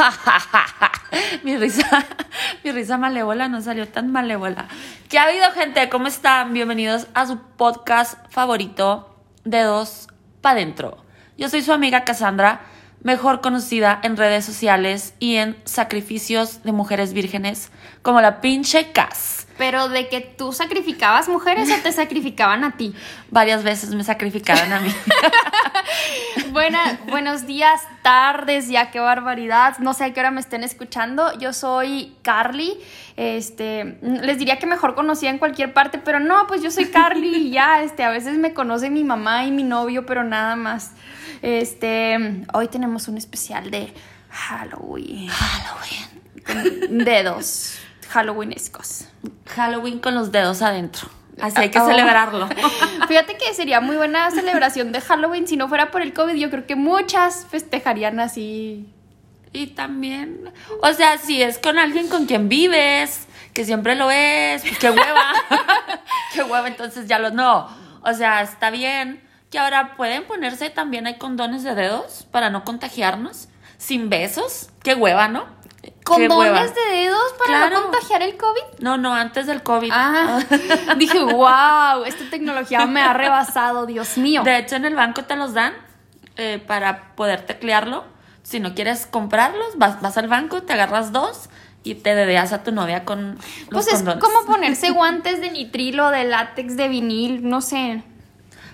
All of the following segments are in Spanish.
mi risa, mi risa malévola no salió tan malévola. ¿Qué ha habido, gente? ¿Cómo están? Bienvenidos a su podcast favorito, Dedos Pa' Dentro. Yo soy su amiga Cassandra, mejor conocida en redes sociales y en sacrificios de mujeres vírgenes, como la pinche Cass. Pero de que tú sacrificabas mujeres o te sacrificaban a ti. Varias veces me sacrificaron a mí. Buena, buenos días, tardes, ya qué barbaridad. No sé a qué hora me estén escuchando. Yo soy Carly. Este, les diría que mejor conocía en cualquier parte, pero no, pues yo soy Carly y ya, este, a veces me conoce mi mamá y mi novio, pero nada más. Este, hoy tenemos un especial de Halloween. Halloween. Dedos Halloweenescos. Halloween con los dedos adentro. Así hay que celebrarlo. Fíjate que sería muy buena celebración de Halloween. Si no fuera por el COVID, yo creo que muchas festejarían así. Y también, o sea, si es con alguien con quien vives, que siempre lo es, pues qué hueva. qué hueva, entonces ya lo no. O sea, está bien que ahora pueden ponerse también hay condones de dedos para no contagiarnos, sin besos. Qué hueva, ¿no? Hueva. ¿Condones de dedos para Claro. no contagiar el COVID? No, no, antes del COVID. Ah, dije, wow, esta tecnología me ha rebasado, Dios mío. De hecho, en el banco te los dan eh, para poder teclearlo. Si no quieres comprarlos, vas, vas al banco, te agarras dos y te dedeas a tu novia con los Pues es condones. como ponerse guantes de nitrilo, de látex, de vinil, no sé.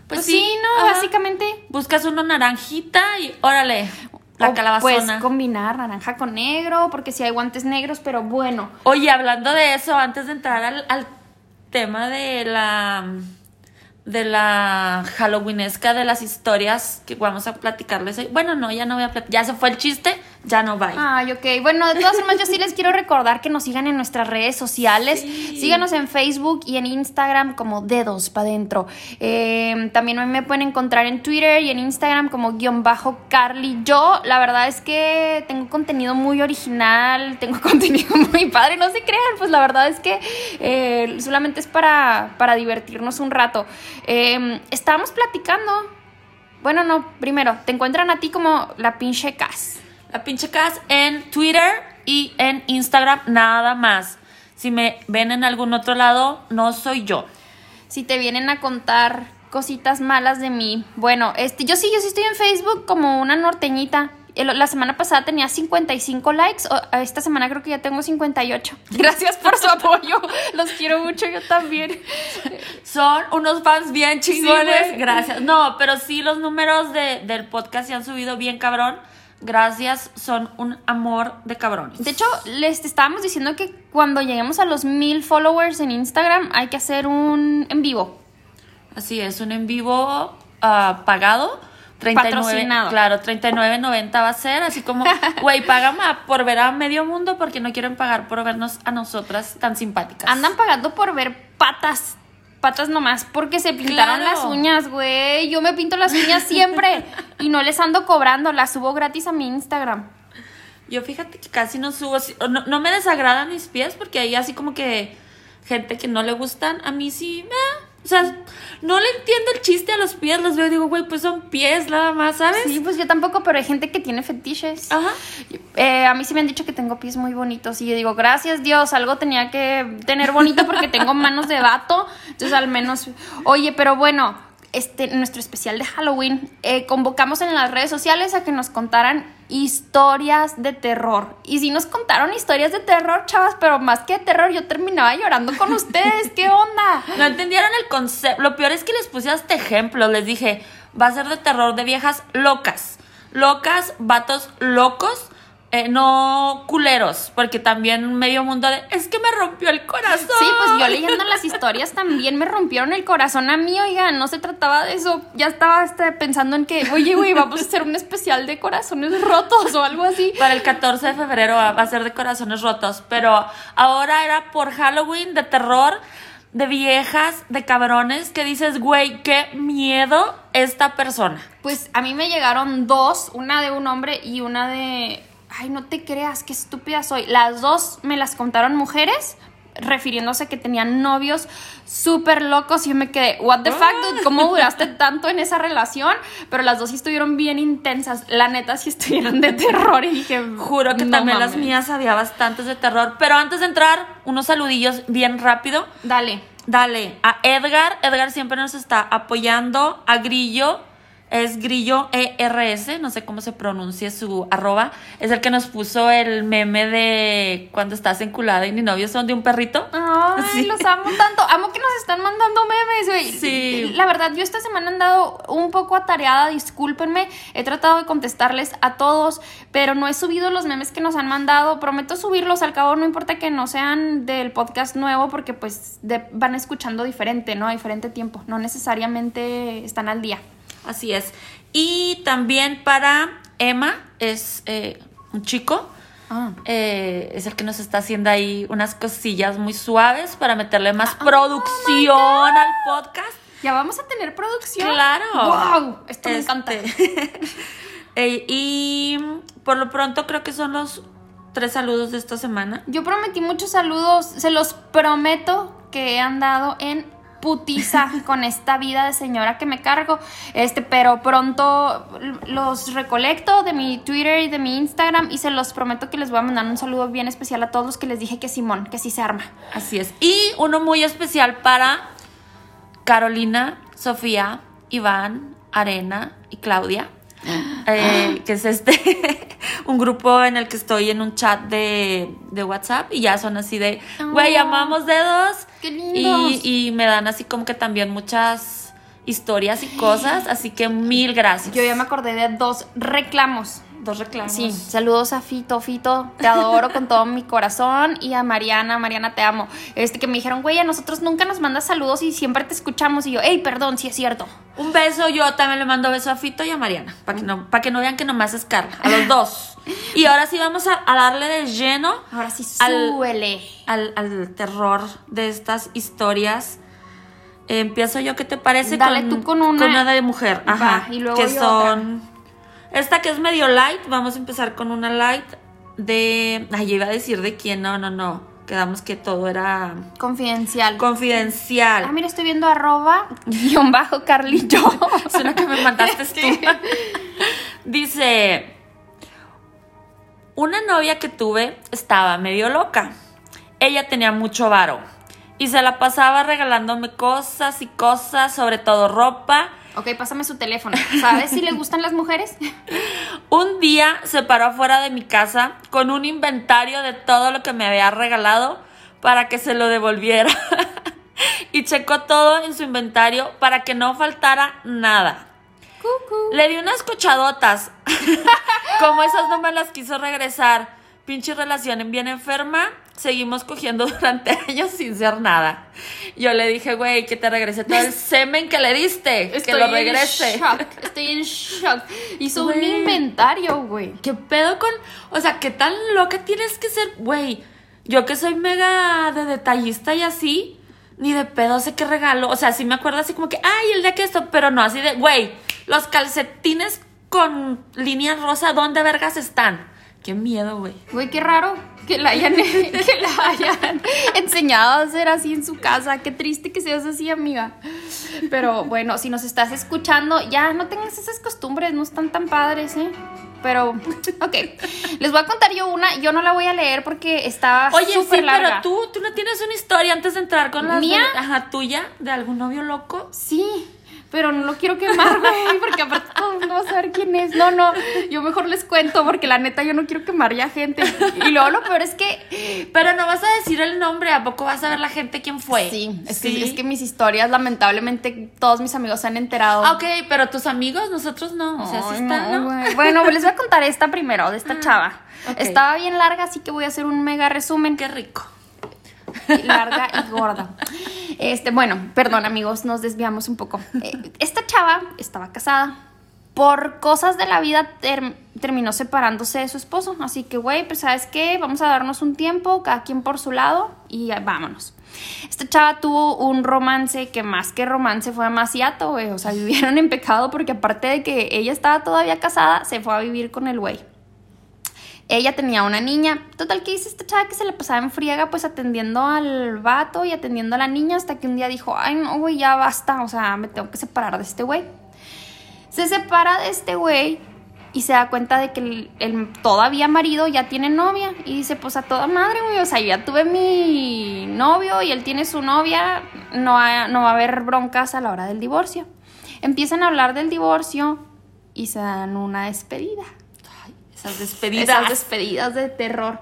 Pues, sí, no, ajá. básicamente. Buscas uno naranjita y órale, la O calabazona. Puedes combinar naranja con negro, porque si hay guantes negros, pero bueno. Oye, hablando de eso, antes de entrar al, al tema de la de la Halloweenesca de las historias que vamos a platicarles hoy. Bueno, no, ya no voy a platicar. Ya se fue el chiste, ya no va. Ay, ok. Bueno, de todas formas, yo sí les quiero recordar que nos sigan en nuestras redes sociales. Síganos en Facebook y en Instagram como Dedos para Dentro. Eh, también me pueden encontrar en Twitter y en Instagram como guion bajo Carly. Yo, la verdad es que tengo contenido muy original, tengo contenido muy padre. No se crean, pues la verdad es que eh, solamente es para, para divertirnos un rato. Eh, estábamos platicando. Bueno, no, primero, te encuentran a ti como la pinche Cas. Pinche Cas en Twitter y en Instagram nada más. Si me ven en algún otro lado, no soy yo. si te vienen a contar cositas malas de mí. Bueno, este, yo sí, yo sí estoy en Facebook como una norteñita. La semana pasada tenía 55 likes, esta semana creo que ya tengo 58. Gracias por su apoyo, los quiero mucho, yo también. Son unos fans bien chingones. Gracias. No, pero sí los números de- del podcast se han subido bien cabrón. Gracias, son un amor de cabrones. De hecho, les estábamos diciendo que cuando lleguemos a los mil followers en Instagram hay que hacer un en vivo. Así es, un en vivo ah, pagado. 39, Patrocinado. Claro, 39.90 va a ser, así como, güey, pagan a- por ver a medio mundo porque no quieren pagar por vernos a nosotras tan simpáticas. Andan pagando por ver patas. Patas nomás, porque se pintaron Claro. las uñas, güey. Yo me pinto las uñas siempre y no les ando cobrando, las subo gratis a mi Instagram. Yo fíjate que casi no subo, no, no me desagradan mis pies porque hay así como que gente que no le gustan, a mí sí, eh, o sea, no le entiendo el chiste a los pies, los veo y digo, güey, pues son pies nada más, ¿sabes? Sí, pues yo tampoco, pero hay gente que tiene fetiches. Ajá. Eh, a mí sí me han dicho que tengo pies muy bonitos y yo digo, gracias Dios, algo tenía que tener bonito porque tengo manos de vato, entonces al menos, oye, pero bueno, este, nuestro especial de Halloween, eh, convocamos en las redes sociales a que nos contaran historias de terror. Y sí nos contaron historias de terror, chavas, pero más que de terror, yo terminaba llorando con ustedes, ¿qué onda? No entendieron el concepto. Lo peor es que les puse hasta ejemplo. Les dije, va a ser de terror de viejas locas. Locas, vatos locos, eh, no culeros. Porque también medio mundo de, es que me rompió el corazón. Sí, pues yo leyendo las historias también me rompieron el corazón a mí, oiga, no se trataba de eso. Ya estaba este, pensando en que, oye, güey, vamos a hacer un especial de corazones rotos o algo así. Para el 14 de febrero va va a ser de corazones rotos. Pero ahora era por Halloween de terror, de viejas, de cabrones, que dices, güey, qué miedo esta persona. Pues a mí me llegaron dos, una de un hombre y una de... Ay, no te creas, qué estúpida soy. Las dos me las contaron mujeres. refiriéndose que tenían novios súper locos y yo me quedé, what the fuck, dude, ¿cómo duraste tanto en esa relación? Pero las dos sí estuvieron bien intensas, la neta sí estuvieron de terror y dije, Juro que "No también las mames". mías había bastantes de terror. Pero antes de entrar, unos saludillos bien rápido. Dale. Dale, a Edgar. Edgar siempre nos está apoyando. A Grillo. Es Grillo ERS, no sé cómo se pronuncia su arroba. Es el que nos puso el meme de cuando estás enculada y ni novios son de un perrito. Ay, Sí. los amo tanto. Amo que nos están mandando memes, güey. Sí. La verdad, yo esta semana he andado un poco atareada, discúlpenme. He tratado de contestarles a todos, pero no he subido los memes que nos han mandado. Prometo subirlos, al cabo no importa que no sean del podcast nuevo, porque pues de- van escuchando diferente, ¿no? A diferente tiempo. No necesariamente están al día. Así es. Y también para Emma, es eh, un chico. Ah. Eh, es el que nos está haciendo ahí unas cosillas muy suaves para meterle más Ah, producción al podcast. Ya vamos a tener producción. Claro. ¡Wow! Esto me Este, encanta. eh, y por lo pronto creo que son los tres saludos de esta semana. Yo prometí muchos saludos, se los prometo que he andado en putiza con esta vida de señora que me cargo, este, pero pronto los recolecto de mi Twitter y de mi Instagram y se los prometo que les voy a mandar un saludo bien especial a todos los que les dije que Simón, que sí se arma. Así es. Y uno muy especial para Carolina, Sofía, Iván, Arena y Claudia. eh, que es este un grupo en el que estoy en un chat de, de WhatsApp y ya son así de güey Oh. amamos dedos ¡Qué lindos! y, y me dan así como que también muchas historias y cosas así que mil gracias Yo ya me acordé de dos reclamos. Dos reclamos Sí, saludos a Fito, Fito, te adoro con todo mi corazón y a Mariana, Mariana te amo. Este que me dijeron, güey, a nosotros nunca nos mandas saludos y siempre te escuchamos y yo, hey, perdón, sí es cierto. un beso yo también le mando beso a Fito y a Mariana para que no para que no vean que nomás es Carla a los dos y ahora sí vamos a, a darle de lleno Ahora sí, Al- súbele. al, al terror de estas historias. Eh, empiezo yo, ¿qué te parece? Dale tú con una. de mujer, ajá. Va, y luego que yo son. Esta que es medio light, vamos a empezar con una light de. Ay, yo iba a decir de quién, no, no, no. Quedamos que todo era Confidencial. confidencial. Ah, mira, estoy viendo arroba guion bajo Carlillo. Es una que me mandaste tú. Dice, una novia que tuve estaba medio loca. Ella tenía mucho varo y se la pasaba regalándome cosas y cosas, sobre todo ropa. Ok, pásame su teléfono. ¿Sabes si le gustan las mujeres? Un día se paró afuera de mi casa con un inventario de todo lo que me había regalado para que se lo devolviera. y checó todo en su inventario para que no faltara nada. Le di unas cochadotas. Como esas no me las quiso regresar. Pinche relación bien enferma. Seguimos cogiendo durante años sin ser nada. Yo le dije, güey, que te regrese todo el semen que le diste. que lo regrese. en shock. Estoy en shock. Hizo un inventario, güey. ¿Qué pedo con.? O sea, ¿qué tan loca tienes que ser? Güey, yo que soy mega de detallista y así, ni de pedo sé qué regalo. O sea, sí me acuerdo así como que, ay, el día que esto, pero no así de, güey, los calcetines con línea rosa, ¿dónde vergas están? Qué miedo, güey. Güey, qué raro que la hayan, que la hayan enseñado a hacer así en su casa. Qué triste que seas así, amiga. Pero bueno, si nos estás escuchando, ya no tengas esas costumbres, no están tan padres, ¿eh? Pero, ok. Les voy a contar yo una. Yo no la voy a leer porque está Oye, sí, larga. pero tú, tú no tienes una historia antes de entrar con la ¿Mía? ajá, tuya, de algún novio loco. Sí, pero no lo quiero quemar, güey, porque aparte todo el mundo va a saber quién es. No, no, yo mejor les cuento porque la neta yo no quiero quemar ya gente. Y luego lo peor es que Pero no vas a decir el nombre, ¿a poco vas a ver la gente quién fue? Sí, es, Sí. Que, es que mis historias, lamentablemente, todos mis amigos se han enterado. Ah, Ok, pero tus amigos, nosotros no. O sea, sí Ay, está, no. Bueno, les voy a contar esta primero, de esta chava. ok. Estaba bien larga, así que voy a hacer un mega resumen. Qué rico. larga y gorda. Este, bueno, perdón amigos, nos desviamos un poco. Eh, Esta chava estaba casada. Por cosas de la vida ter- terminó separándose de su esposo. Así que, güey, pues sabes qué, vamos a darnos un tiempo, cada quien por su lado y vámonos. Esta chava tuvo un romance que más que romance fue demasiado, güey. O sea, vivieron en pecado porque aparte de que ella estaba todavía casada, se fue a vivir con el güey. Ella tenía una niña. Total, que dice esta chava que se le pasaba en friega, pues atendiendo al vato y atendiendo a la niña, hasta que un día dijo, ay, no, güey, ya basta, o sea, me tengo que separar de este güey. Se separa de este güey y se da cuenta de que el, todavía marido ya tiene novia. Y dice, pues a toda madre, güey, o sea, ya tuve mi novio y él tiene su novia, no, ha- no va a haber broncas a la hora del divorcio. Empiezan a hablar del divorcio y se dan una despedida. Esas despedidas. Esas despedidas de terror.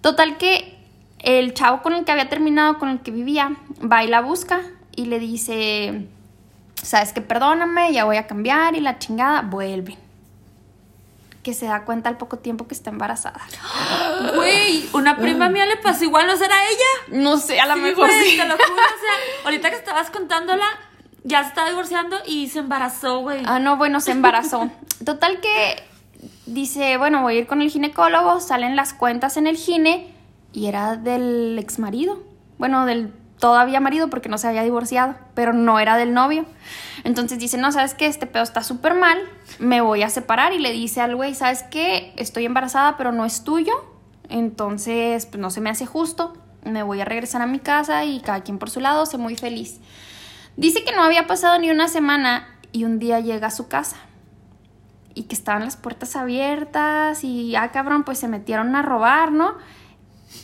Total que el chavo con el que había terminado, con el que vivía, va y la busca y le dice, sabes que perdóname, ya voy a cambiar y la chingada, vuelven. Que se da cuenta al poco tiempo que está embarazada. Güey, una prima mía le pasó igual, ¿no será ella? No sé, a lo Sí, mejor sí. Te lo juro, o sea, ahorita que estabas contándola, ya se estaba divorciando y se embarazó, güey. Ah, no, bueno, se embarazó. Total que dice, bueno, voy a ir con el ginecólogo, salen las cuentas en el gine y era del ex marido. Bueno, del todavía marido porque no se había divorciado, pero no era del novio. Entonces dice, no, ¿sabes qué? Este pedo está súper mal, me voy a separar y le dice al güey, ¿sabes qué? Estoy embarazada, pero no es tuyo, entonces pues no se me hace justo, me voy a regresar a mi casa y cada quien por su lado, sé muy feliz. Dice que no había pasado ni una semana y un día llega a su casa y que estaban las puertas abiertas y, ah, cabrón, pues se metieron a robar, ¿no?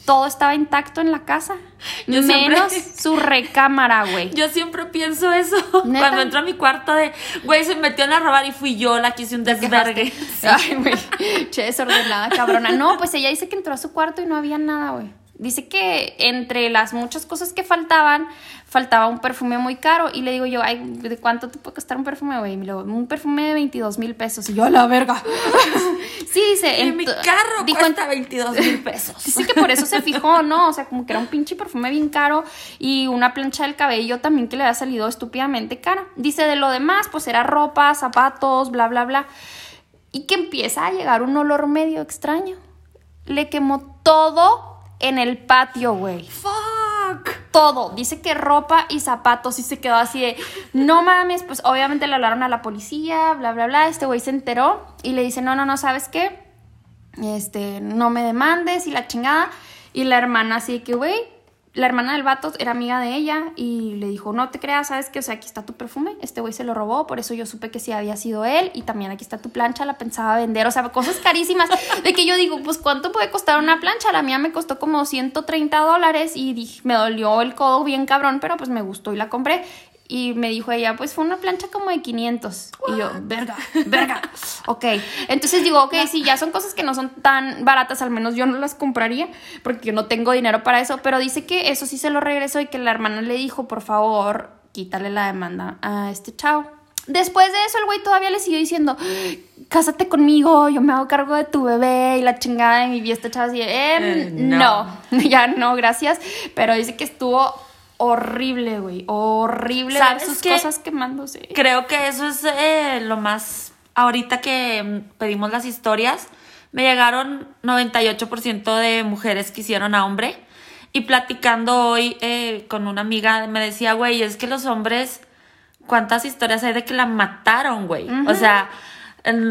Todo estaba intacto en la casa, Yo siempre- menos su recámara, güey. Yo siempre pienso eso ¿Neta? cuando entro a mi cuarto de, güey, se metió a robar y fui yo la que hice un desvergue. Ay, güey, che, desordenada, cabrona. No, pues ella dice que entró a su cuarto y no había nada, güey. Dice que entre las muchas cosas que faltaban, faltaba un perfume muy caro. Y le digo yo, ay, ¿de cuánto te puede costar un perfume, güey? Y me lo- Un perfume de 22 mil pesos. Y yo, a la verga. sí, dice. En mi carro dijo, cuesta 22 mil pesos. Dice que por eso se fijó, ¿no? O sea, como que era un pinche perfume bien caro y una plancha del cabello también que le había salido estúpidamente cara. Dice de lo demás, pues era ropa, zapatos, bla, bla, bla. Y que empieza a llegar un olor medio extraño. Le quemó todo en el patio, güey. Fuck. Todo. Dice que ropa y zapatos y se quedó así de, no mames, pues obviamente le hablaron a la policía, bla, bla, bla. Este güey se enteró y le dice, no, no, no, ¿sabes qué? Este, no me demandes y la chingada. Y la hermana así de que, güey, la hermana del vato era amiga de ella y le dijo, no te creas, ¿sabes qué? O sea, aquí está tu perfume, este güey se lo robó, por eso yo supe que sí había sido él y también aquí está tu plancha, la pensaba vender, o sea, cosas carísimas, de que yo digo, pues ¿cuánto puede costar una plancha? La mía me costó como 130 dólares y dije, me dolió el codo bien cabrón, pero pues me gustó y la compré. Y me dijo ella, pues fue una plancha como de 500. Y yo, verga, verga. ok. Entonces digo, ok, sí, ya son cosas que no son tan baratas, al menos yo no las compraría, porque yo no tengo dinero para eso. Pero dice que eso sí se lo regresó y que la hermana le dijo, por favor, quítale la demanda a este chavo. Después de eso, el güey todavía le siguió diciendo, cásate conmigo, yo me hago cargo de tu bebé y la chingada. Y mi vieja chava así, eh, Eh, no. no. ya no, gracias. Pero dice que estuvo horrible, güey. Horrible ver ¿Sabes sus qué? cosas quemándose. Creo que eso es eh, lo más. Ahorita que pedimos las historias, me llegaron 98% de mujeres que hicieron a hombre. Y platicando hoy eh, con una amiga, me decía, güey, es que los hombres, ¿cuántas historias hay de que la mataron, güey? O sea,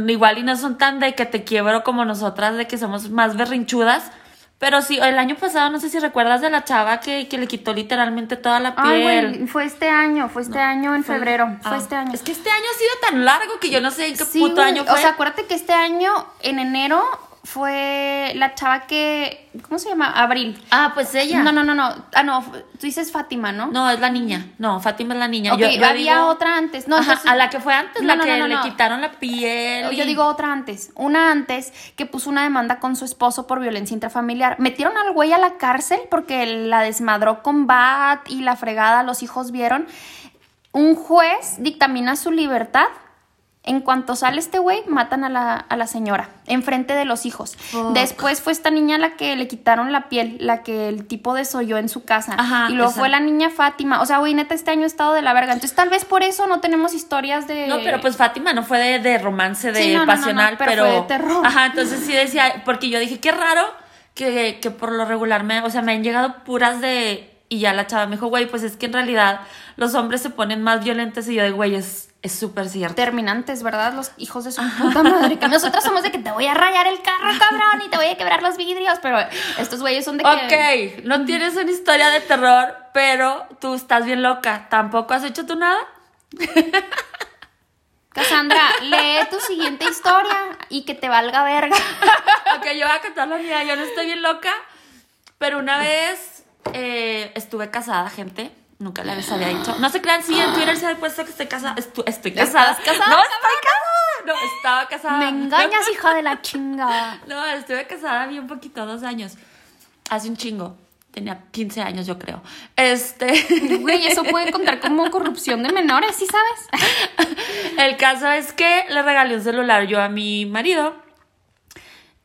igual y no son tan de que te quiebro como nosotras, de que somos más berrinchudas. Pero sí, el año pasado, no sé si recuerdas de la chava que, que le quitó literalmente toda la piel. Ay, fue este año, fue este año en febrero, fue Ah, este año. Es que este año ha sido tan largo que yo no sé en qué Sí, puto año fue. O sea, acuérdate que este año, en enero, fue la chava que. ¿Cómo se llama? Abril. ah, pues ella. No, no, no, no. Ah, no, tú dices Fátima, ¿no? No, es la niña. No, Fátima es la niña. Ok, Yo- yo había digo- otra antes. No, Ajá, entonces- a la que fue antes, No, la no, que no, le quitaron la piel. Yo y- digo otra antes. Una antes que puso una demanda con su esposo por violencia intrafamiliar. Metieron al güey a la cárcel porque la desmadró con bat y la fregada, los hijos vieron. Un juez dictamina su libertad. En cuanto sale este güey, matan a la, a la señora, enfrente de los hijos. Después fue esta niña la que le quitaron la piel, la que el tipo desolló en su casa. Ajá, y luego esa. fue la niña Fátima. O sea, güey, neta, este año ha estado de la verga. Entonces, tal vez por eso no tenemos historias de. No, pero pues Fátima no fue de, de romance, de Sí, no, no, no, no, pasional, pero pero. fue de terror. Ajá, entonces sí decía, porque yo dije, qué raro que, que por lo regular me, o sea, me han llegado puras de y ya la chava me dijo, güey, pues es que en realidad los hombres se ponen más violentos y yo de, güey, es es súper cierto. Terminantes, ¿verdad? Los hijos de su puta madre. Que nosotros somos de que te voy a rayar el carro, cabrón, y te voy a quebrar los vidrios. Pero estos güeyes son de que. Ok, no tienes una historia de terror, pero tú estás bien loca. ¿Tampoco has hecho tú nada? Cassandra, lee tu siguiente historia y que te valga verga. ok, yo voy a contar la mía. Yo no estoy bien loca, pero una vez eh, estuve casada, gente. Nunca les había dicho. No se crean, sí, en Twitter se ha puesto que estoy casada. estoy casada. ¿Estás casada? No, estoy casada. No, estaba casada. Me engañas, hija de la chingada. No, estuve casada bien poquito, dos años. Hace un chingo. Tenía 15 años, yo creo. Este. Güey, eso puede contar como corrupción de menores, ¿sí sabes? El caso es que le regalé un celular yo a mi marido.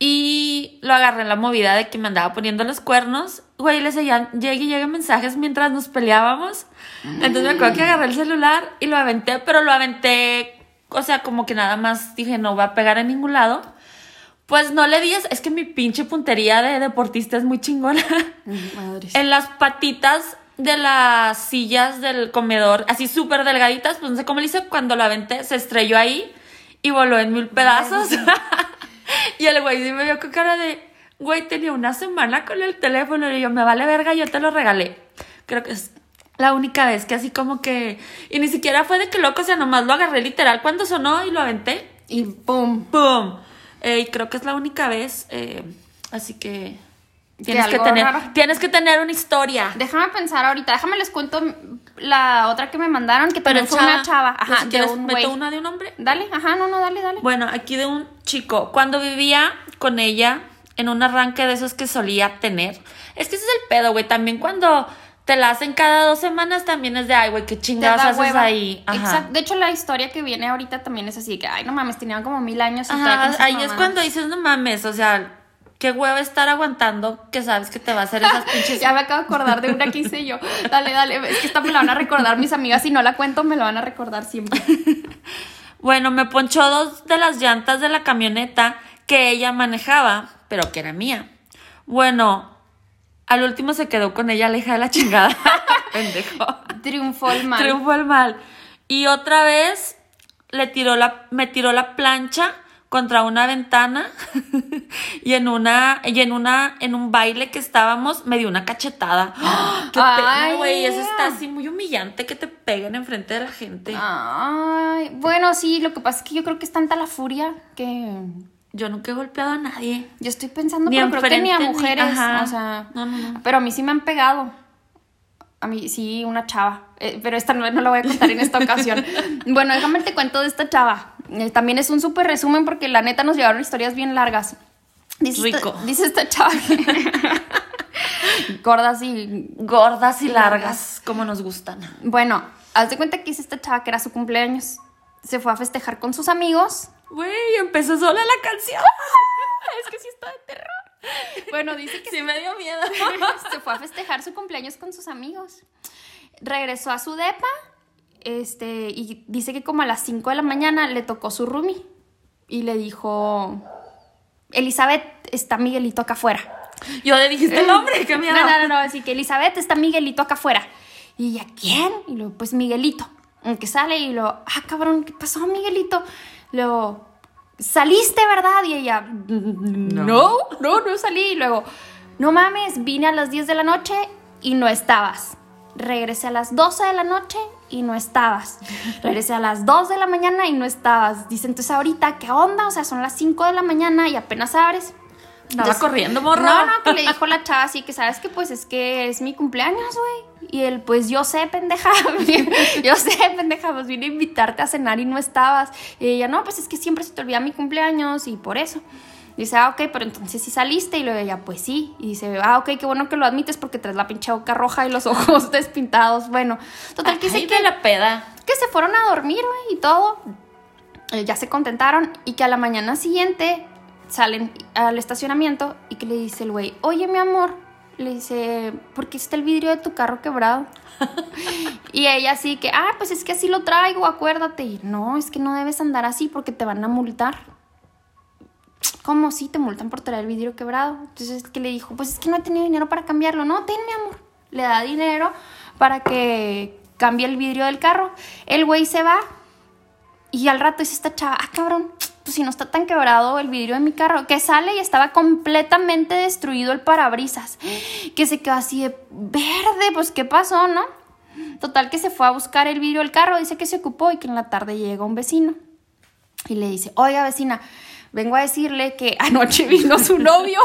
Y lo agarré en la movida de que me andaba poniendo los cuernos. Güey, le seguían, llegue y llegue mensajes mientras nos peleábamos. Entonces me acuerdo que agarré el celular y lo aventé, pero lo aventé, o sea, como que nada más dije, no va a pegar en ningún lado. Pues no le digas, es que mi pinche puntería de deportista es muy chingona. en las patitas de las sillas del comedor, así súper delgaditas, pues no sé cómo le hice, cuando lo aventé, se estrelló ahí y voló en mil pedazos. y el güey sí me vio con cara de, güey, tenía una semana con el teléfono y yo, me vale verga, yo te lo regalé. Creo que es la única vez que así como que, y ni siquiera fue de que loco, o sea, nomás lo agarré literal cuando sonó y lo aventé. Y pum. Pum. Eh, y creo que es la única vez, eh, así que... Tienes que, tener, tienes que tener una historia. Déjame pensar ahorita, déjame les cuento la otra que me mandaron, que también fue una chava. Ajá, de un meto una de un hombre? Dale, ajá, no, no, dale, dale. Bueno, aquí de un chico. Cuando vivía con ella, en un arranque de esos que solía tener. Es que ese es el pedo, güey. También cuando te la hacen cada dos semanas, también es de, ay, güey, qué chingados haces ahí. Exacto. De hecho, la historia que viene ahorita también es así, que, ay, no mames, tenían como mil años. Y Ajá, ahí es cuando dices, no mames, o sea qué huevo estar aguantando que sabes que te va a hacer esas pinches. ya me acabo de acordar de una que hice yo. Dale, dale. Es que esta me la van a recordar mis amigas. Si no la cuento, me la van a recordar siempre. bueno, me ponchó dos de las llantas de la camioneta que ella manejaba, pero que era mía. Bueno, al último se quedó con ella la hija de la chingada. Pendejo. Triunfó el mal. Triunfó el mal. Y otra vez le tiró la, me tiró la plancha contra una ventana y en una y en una en un baile que estábamos me dio una cachetada. ¡Qué pena, güey! Eso está así muy humillante que te peguen enfrente de la gente. Ay, bueno, sí, lo que pasa es que yo creo que es tanta la furia que yo nunca he golpeado a nadie. Yo estoy pensando, pero creo que ni a mujeres, o sea, no, no, no. pero a mí sí me han pegado. A mí sí, una chava. Eh, pero esta no, no la voy a contar en esta ocasión. bueno, déjame te cuento de esta chava. Eh, también es un súper resumen porque la neta nos llevaron historias bien largas. Dice Rico. Esta, dice esta chava gordas y gordas y largas, como nos gustan. Bueno, haz de cuenta que hice esta chava que era su cumpleaños. Se fue a festejar con sus amigos. Güey, empezó sola la canción. es que sí está de terror. Bueno, dice que sí me dio miedo. se fue a festejar su cumpleaños con sus amigos. Regresó a su depa este, y dice que como a las 5 de la mañana le tocó su roomie y le dijo, Elizabeth, está Miguelito acá afuera. Yo le dijiste el nombre, qué miedo. No, no, no, no, así que Elizabeth, está Miguelito acá afuera. Y ella, ¿quién? Y luego, pues Miguelito. Que sale y lo, ah, cabrón, ¿qué pasó, Miguelito? Luego, saliste, ¿verdad? Y ella, no, no, no salí. Y luego, no mames, vine a las 10 de la noche y no estabas. Regresé a las 12 de la noche y no estabas. Regresé a las 2 de la mañana y no estabas. Dice, entonces ahorita, ¿qué onda? O sea, son las 5 de la mañana y apenas abres. Estaba corriendo, morro. No, no, que le dijo la chava así que, ¿sabes que Pues es que es mi cumpleaños, güey. Y él, pues yo sé, pendeja. yo sé, pendeja, pues vine a invitarte a cenar y no estabas. Y ella, no, pues es que siempre se te olvida mi cumpleaños y por eso. Dice, ah, ok, pero entonces sí saliste. Y luego ella, pues sí. Y dice, ah, ok, qué bueno que lo admites porque traes la pinche boca roja y los ojos despintados. Bueno, total, que dice que la peda. Que se fueron a dormir, güey, y todo. Eh, ya se contentaron y que a la mañana siguiente salen al estacionamiento y que le dice el güey, oye, mi amor, le dice, ¿por qué está el vidrio de tu carro quebrado? y ella así que, ah, pues es que así lo traigo, acuérdate. Y no, es que no debes andar así porque te van a multar. ¿Cómo? Sí, te multan por traer el vidrio quebrado. Entonces, que le dijo? Pues es que no he tenido dinero para cambiarlo. No, ten, mi amor. le da dinero para que cambie el vidrio del carro. El güey se va y al rato dice esta chava, ah, cabrón, pues si no está tan quebrado el vidrio de mi carro, que sale y estaba completamente destruido el parabrisas, que se quedó así de verde, pues qué pasó, ¿no? Total que se fue a buscar el vidrio del carro, dice que se ocupó y que en la tarde llega un vecino y le dice, oiga vecina, vengo a decirle que anoche vino su novio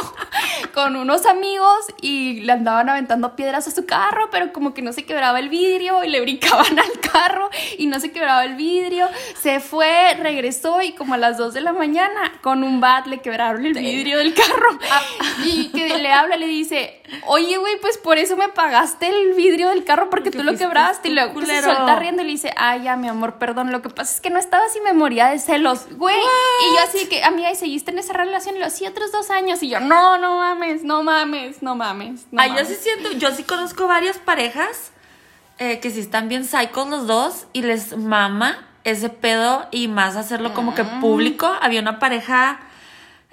con unos amigos y le andaban aventando piedras a su carro, pero como que no se quebraba el vidrio y le brincaban al carro y no se quebraba el vidrio. Se fue, regresó y como a las 2 de la mañana con un bat le quebraron el vidrio del carro. Ah. Y que le habla, le dice, oye, güey, pues por eso me pagaste el vidrio del carro porque Que tú lo quebraste. Y luego se suelta riendo y le dice, ay, ya, mi amor, perdón, lo que pasa es que no estaba así me moría de celos, güey. Y yo así que, amiga, ¿y seguiste en esa relación? Y lo sí, otros dos años. Y yo, no, no mames, no mames, no mames. No Ay, yo mames". sí siento, yo sí conozco varias parejas eh, que sí están bien psychos los dos y les mama ese pedo y más hacerlo como que público. Había una pareja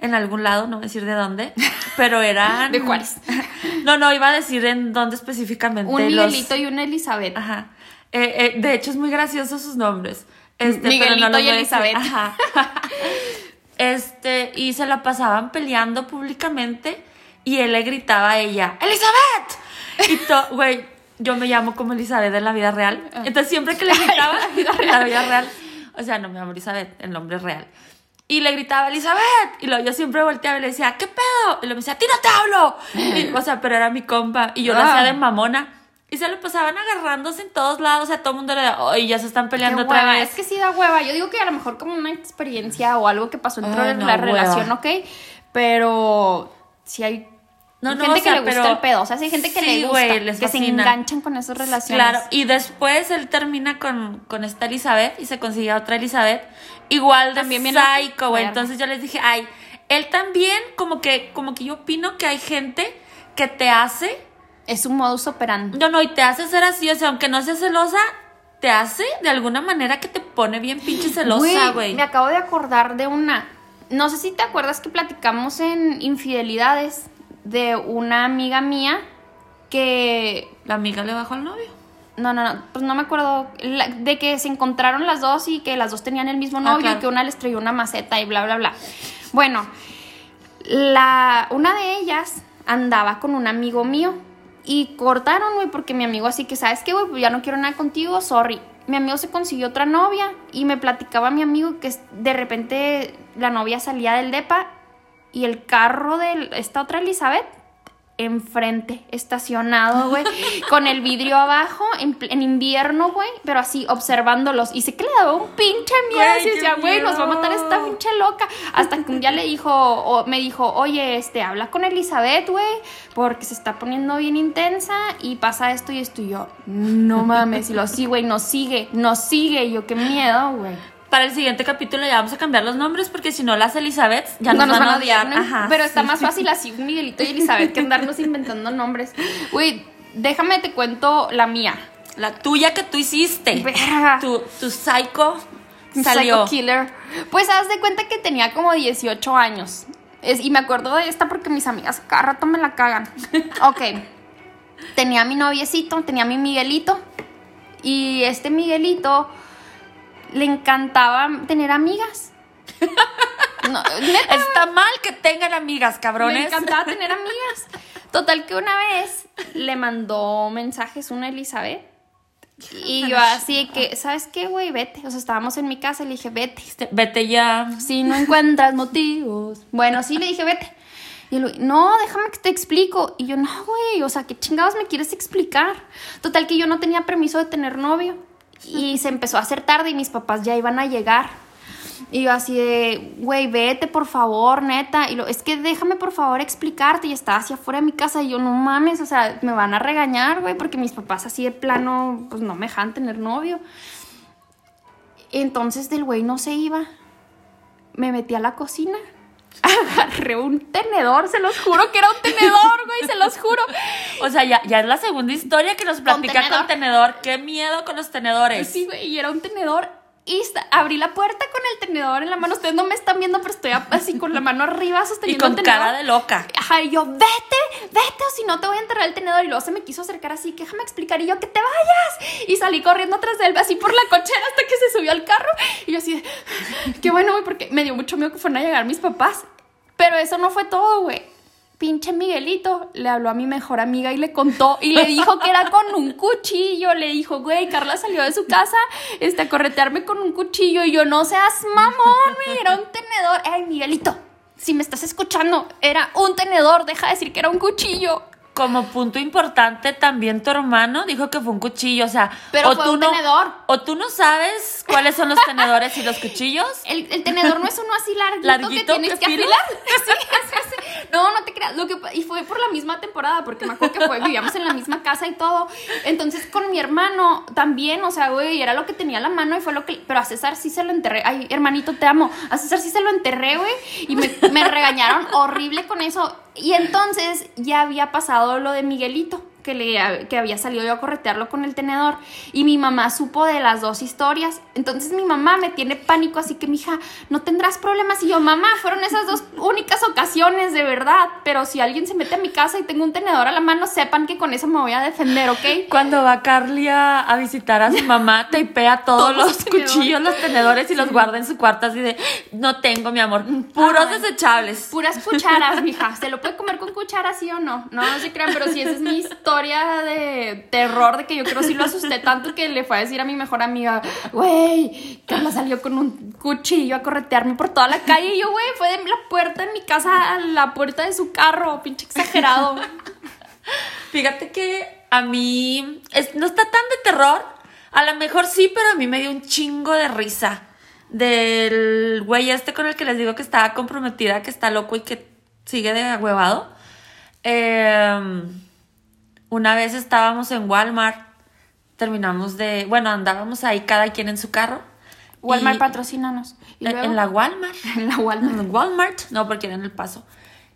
en algún lado, no voy a decir de dónde, pero eran... De Juárez. No, no, iba a decir en dónde específicamente. Un los- Miguelito y una Elizabeth. Ajá. Eh, eh, de hecho, es muy gracioso sus nombres. Este, pero Miguelito no los y. Elizabeth. Ajá. Este, y se la pasaban peleando públicamente y él le gritaba a ella, ¡Elizabeth! Y todo, güey, yo me llamo como Elizabeth en la vida real. Entonces siempre que le gritaba, en la vida real, o sea, no me llamo Elizabeth, el nombre es real. Y le gritaba, Elizabeth. Y luego yo siempre volteaba y le decía, ¿qué pedo? Y luego me decía, ¡a ti no te hablo! Y, o sea, pero era mi compa. Y yo lo Ah. hacía de mamona. Y se lo pasaban agarrándose en todos lados. O sea, todo el mundo era, ¡ay, ya se están peleando otra vez! Es que sí da hueva. Yo digo que a lo mejor como una experiencia o algo que pasó dentro Ay, de no, la hueva. relación, ok. Pero si hay No, no, gente o sea, que le gusta pero- el pedo. O sea, si hay gente que Sí, le gusta, güey, les que se enganchan con esas relaciones. Claro, y después él termina con, con esta Elizabeth y se consigue a otra Elizabeth, igual de También bien psycho, güey. Entonces yo les dije, ay, él también, como que, como que yo opino que hay gente que te hace, Es un modus operandi. no, no, y te hace ser así, o sea, aunque no seas celosa, te hace de alguna manera que te pone bien pinche celosa, güey. Me acabo de acordar de una. No sé si te acuerdas que platicamos en Infidelidades de una amiga mía que. La amiga le bajó al novio. No, no, no, pues no me acuerdo. la- de que se encontraron las dos y que las dos tenían el mismo Ah, novio claro. y que una les traía una maceta y bla, bla, bla. Bueno, la, una de ellas andaba con un amigo mío y cortaron, güey, porque mi amigo así que, ¿sabes qué, güey? Pues ya no quiero nada contigo, sorry. Mi amigo se consiguió otra novia y me platicaba mi amigo que de repente la novia salía del depa y el carro de esta otra Elizabeth enfrente, estacionado, güey, con el vidrio abajo, en, en invierno, güey, pero así, observándolos. Y sé que le daba un pinche miedo, qué decía, güey, nos va a matar esta pinche loca. Hasta que un día le dijo, o me dijo, oye, este, habla con Elizabeth, güey, porque se está poniendo bien intensa y pasa esto y esto. Y yo, no mames, y lo sí, güey, nos sigue, nos sigue. Y yo, qué miedo, güey. Para el siguiente capítulo ya vamos a cambiar los nombres porque si no las Elizabeth ya no nos, van a odiar. ¿no? Ajá, Pero está más fácil así, Miguelito y Elizabeth, que andarnos inventando nombres. Güey, déjame te cuento la mía. La tuya que tú hiciste. Verga. Tu, tu psycho salió. Psycho Killer. Pues haz de cuenta que tenía como 18 años. Es- y me acuerdo de esta porque mis amigas cada rato me la cagan. Ok. Tenía mi noviecito, tenía mi Miguelito. Y este Miguelito le encantaba tener amigas. No, neta, Está mal que tengan amigas, cabrones. encantaba tener amigas. Total que una vez le mandó mensajes una Elizabeth. Y yo así que, ¿sabes qué, güey? Vete. O sea, estábamos en mi casa y le dije, vete. Vete ya. Si no encuentras motivos. Bueno, sí le dije, vete. Y él, no, déjame que te explico. Y yo, no, güey, o sea, ¿qué chingados me quieres explicar? Total que yo no tenía permiso de tener novio. Y se empezó a hacer tarde y mis papás ya iban a llegar. Y yo así de, güey, vete por favor, neta. Y lo, es que déjame por favor explicarte. Y estaba hacia afuera de mi casa y yo, no mames, o sea, me van a regañar, güey, porque mis papás así de plano, pues no me dejan tener novio. Entonces del güey no se iba. Me metí a la cocina. Agarré un tenedor, se los juro que era un tenedor, güey, se los juro. O sea, ya, ya es la segunda historia que nos platica tenedor. con tenedor. Qué miedo con los tenedores. Sí, güey, y era un tenedor y abrí la puerta con el tenedor en la mano. Ustedes no me están viendo, pero estoy así con la mano arriba Y sosteniendo con el tenedor. cara de loca. Ajá, y yo, vete, vete, o si no te voy a enterrar el tenedor. Y luego se me quiso acercar así, que déjame explicar. Y yo, que te vayas. Y salí corriendo atrás de él, así por la cochera hasta que se subió al carro. Y yo así, qué bueno, güey, porque me dio mucho miedo que fueran a llegar mis papás. Pero eso no fue todo, güey. Pinche Miguelito le habló a mi mejor amiga y le contó y le dijo que era con un cuchillo. Le dijo, güey, Carla salió de su casa este, a corretearme con un cuchillo. Y yo, no seas mamón, güey, era un tenedor. Ay, Miguelito, si me estás escuchando, era un tenedor, deja de decir que era un cuchillo. Como punto importante, también tu hermano dijo que fue un cuchillo, o sea, Pero o fue tú un no, tenedor. o tú no sabes cuáles son los tenedores y los cuchillos. El, el tenedor no es uno así larguito, ¿Larguito que tienes que que afilar. Sí, sí, sí. No, no te creas. Lo que, y fue por la misma temporada, porque me acuerdo que fue, vivíamos en la misma casa y todo. Entonces con mi hermano también, o sea, güey, era lo que tenía a la mano y fue lo que. Pero a César sí se lo enterré. Ay, hermanito, te amo. A César sí se lo enterré, güey. Y me, me regañaron horrible con eso. Y entonces ya había pasado lo de Miguelito. Que, le, que había salido yo a corretearlo con el tenedor y mi mamá supo de las dos historias. Entonces mi mamá me tiene pánico, así que mija, no tendrás problemas. Y yo, mamá, fueron esas dos únicas ocasiones, de verdad. Pero si alguien se mete a mi casa y tengo un tenedor a la mano, sepan que con eso me voy a defender, ¿ok? Cuando va Carly a, a visitar a su mamá, tapea todos, Todos los tenedores. cuchillos, los tenedores y los guarda en su cuarto así de, no tengo, mi amor, puros Ay. desechables. Puras cucharas, mija. ¿Se lo puede comer con cuchara, sí o no? No, no se crean, pero sí, esa es mi historia de terror, de que yo creo sí lo asusté tanto que le fue a decir a mi mejor amiga, güey, Carla salió con un cuchillo a corretearme por toda la calle. Y yo, güey, fue de la puerta de mi casa a la puerta de su carro, pinche exagerado. Fíjate que a mí es- no está tan de terror. A lo mejor sí, pero a mí me dio un chingo de risa. Del güey este con el que les digo que estaba comprometida, que está loco y que sigue de huevado. Una vez estábamos en Walmart. Terminamos de. Bueno, andábamos ahí cada quien en su carro. Walmart patrocínanos. ¿Y en, la Walmart. En la Walmart. En Walmart, no, porque era en el paso.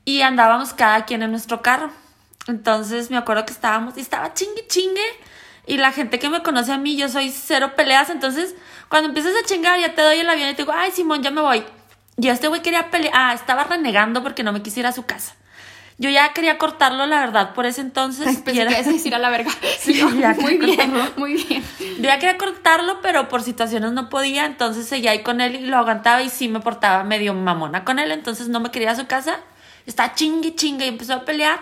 Y andábamos cada quien en nuestro carro. Entonces me acuerdo que estábamos y estaba chingue chingue. Y la gente que me conoce a mí, yo soy cero peleas. Entonces, cuando empiezas a chingar, ya te doy el avión y te digo, ay, Simón, ya me voy. Y este güey quería pelear. Ah, estaba renegando porque no me quisiera a su casa. Yo ya quería cortarlo, la verdad, por ese entonces. y Pensé era- que ibas a decir a la verga. Sí, yo, ya, muy bien, cortarlo. muy bien. Yo ya quería cortarlo, pero por situaciones no podía, entonces seguía ahí con él y lo aguantaba y sí me portaba medio mamona con él, entonces no me quería a su casa. Estaba chingue chingue y empezó a pelear.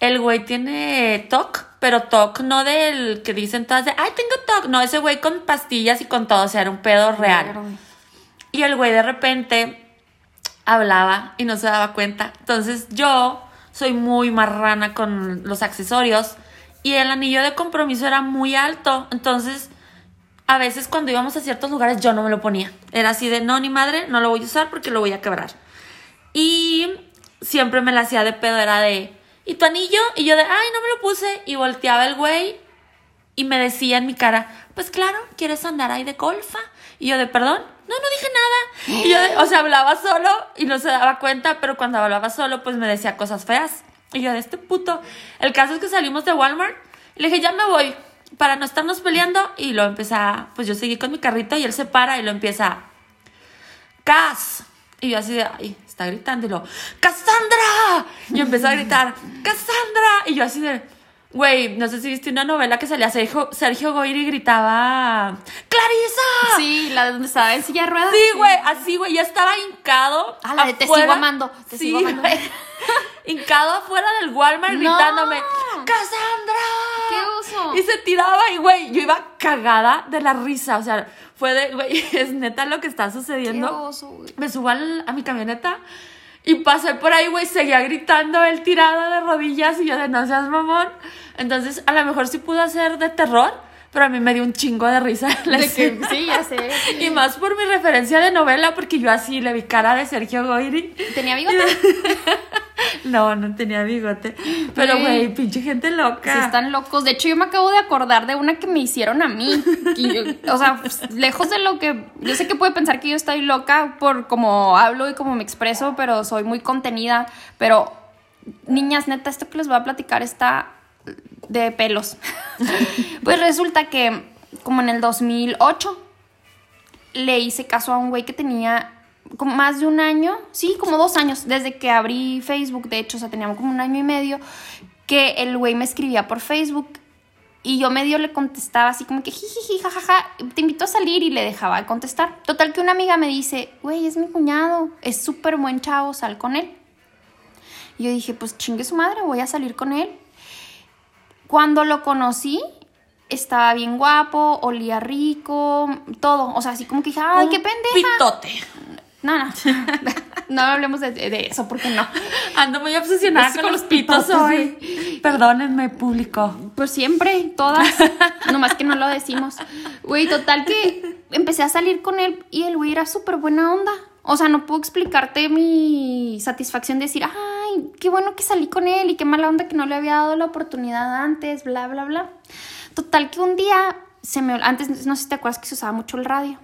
El güey tiene TOC, pero TOC no del que dicen todas de, ay, tengo TOC. No, ese güey con pastillas y con todo, o sea, era un pedo real. Y el güey de repente hablaba y no se daba cuenta. Entonces yo soy muy marrana con los accesorios y el anillo de compromiso era muy alto. Entonces a veces cuando íbamos a ciertos lugares yo no me lo ponía. Era así de, no, ni madre, no lo voy a usar porque lo voy a quebrar. Y siempre me la hacía de pedo, era de, ¿y tu anillo? Y yo de, ay, no me lo puse. Y volteaba el güey y me decía en mi cara, pues claro, ¿quieres andar ahí de golfa? Y yo de, perdón, no, no dije nada. Y yo, o sea, hablaba solo y no se daba cuenta, pero cuando hablaba solo, pues me decía cosas feas. Y yo de este puto. El caso es que salimos de Walmart y le dije, ya me voy, para no estarnos peleando. Y lo empecé a, pues yo seguí con mi carrito y él se para y lo empieza, Cas. Y yo así de, ay, está gritando y lo, ¡Cassandra! Y yo empecé a gritar, ¡Cassandra! Y yo así de, güey, no sé si viste una novela que salía Sergio, Sergio Goyri y gritaba, ¡Clarisa! Sí, la de donde estaba en silla de ruedas. Sí, güey, así, güey, ya estaba hincado. Ah, la de te sigo amando, te sí, sigo amando. hincado afuera del Walmart No. gritándome, ¡Cassandra! ¡Qué oso! Y se tiraba y, güey, yo iba cagada de la risa. O sea, fue de, güey, es neta lo que está Qué sucediendo. oso, güey. Me subo al- a mi camioneta y pasé por ahí, güey, seguía gritando él tirado de rodillas y yo de no seas mamón. Entonces, a lo mejor sí pudo hacer de terror, pero a mí me dio un chingo de risa la De que, sí, ya sé. Y más por mi referencia de novela, porque yo así le vi cara de Sergio Goyri. ¿Tenía bigote? No, no tenía bigote. Pero, Güey. pinche gente Sí, loca. están locos. De hecho, yo me acabo de acordar de una que me hicieron a mí. Yo- o sea, pues, lejos de lo que. Yo sé que puede pensar que yo estoy loca por cómo hablo y cómo me expreso, pero soy muy contenida. Pero, niñas, neta, esto que les voy a platicar está de pelos. pues resulta que, como en el 2008, le hice caso a un güey que tenía como más de un año, sí, como dos años, desde que abrí Facebook, de hecho, o sea, teníamos como un año y medio, que el güey me escribía por Facebook y yo medio le contestaba así como que jijiji, jajaja, te invito a salir y le dejaba de contestar. Total que una amiga me dice, güey, es mi cuñado, es súper buen chavo, sal con él. Y yo dije, pues chingue su madre, voy a salir con él. Cuando lo conocí, estaba bien guapo, olía rico, todo. O sea, así como que dije, ay, qué pendeja. Pitote. No, no. no hablemos de, de eso, porque no. Ando muy obsesionada Es con, con los pitos hoy. Perdónenme, público. Pues siempre, todas. Nomás que no lo decimos. Güey, total que empecé a salir con él y el güey era súper buena onda. O sea, no puedo explicarte mi satisfacción de decir, ay, qué bueno que salí con él y qué mala onda que no le había dado la oportunidad antes, bla, bla, bla. Total que un día se me... Antes, no sé si te acuerdas que se usaba mucho el radio.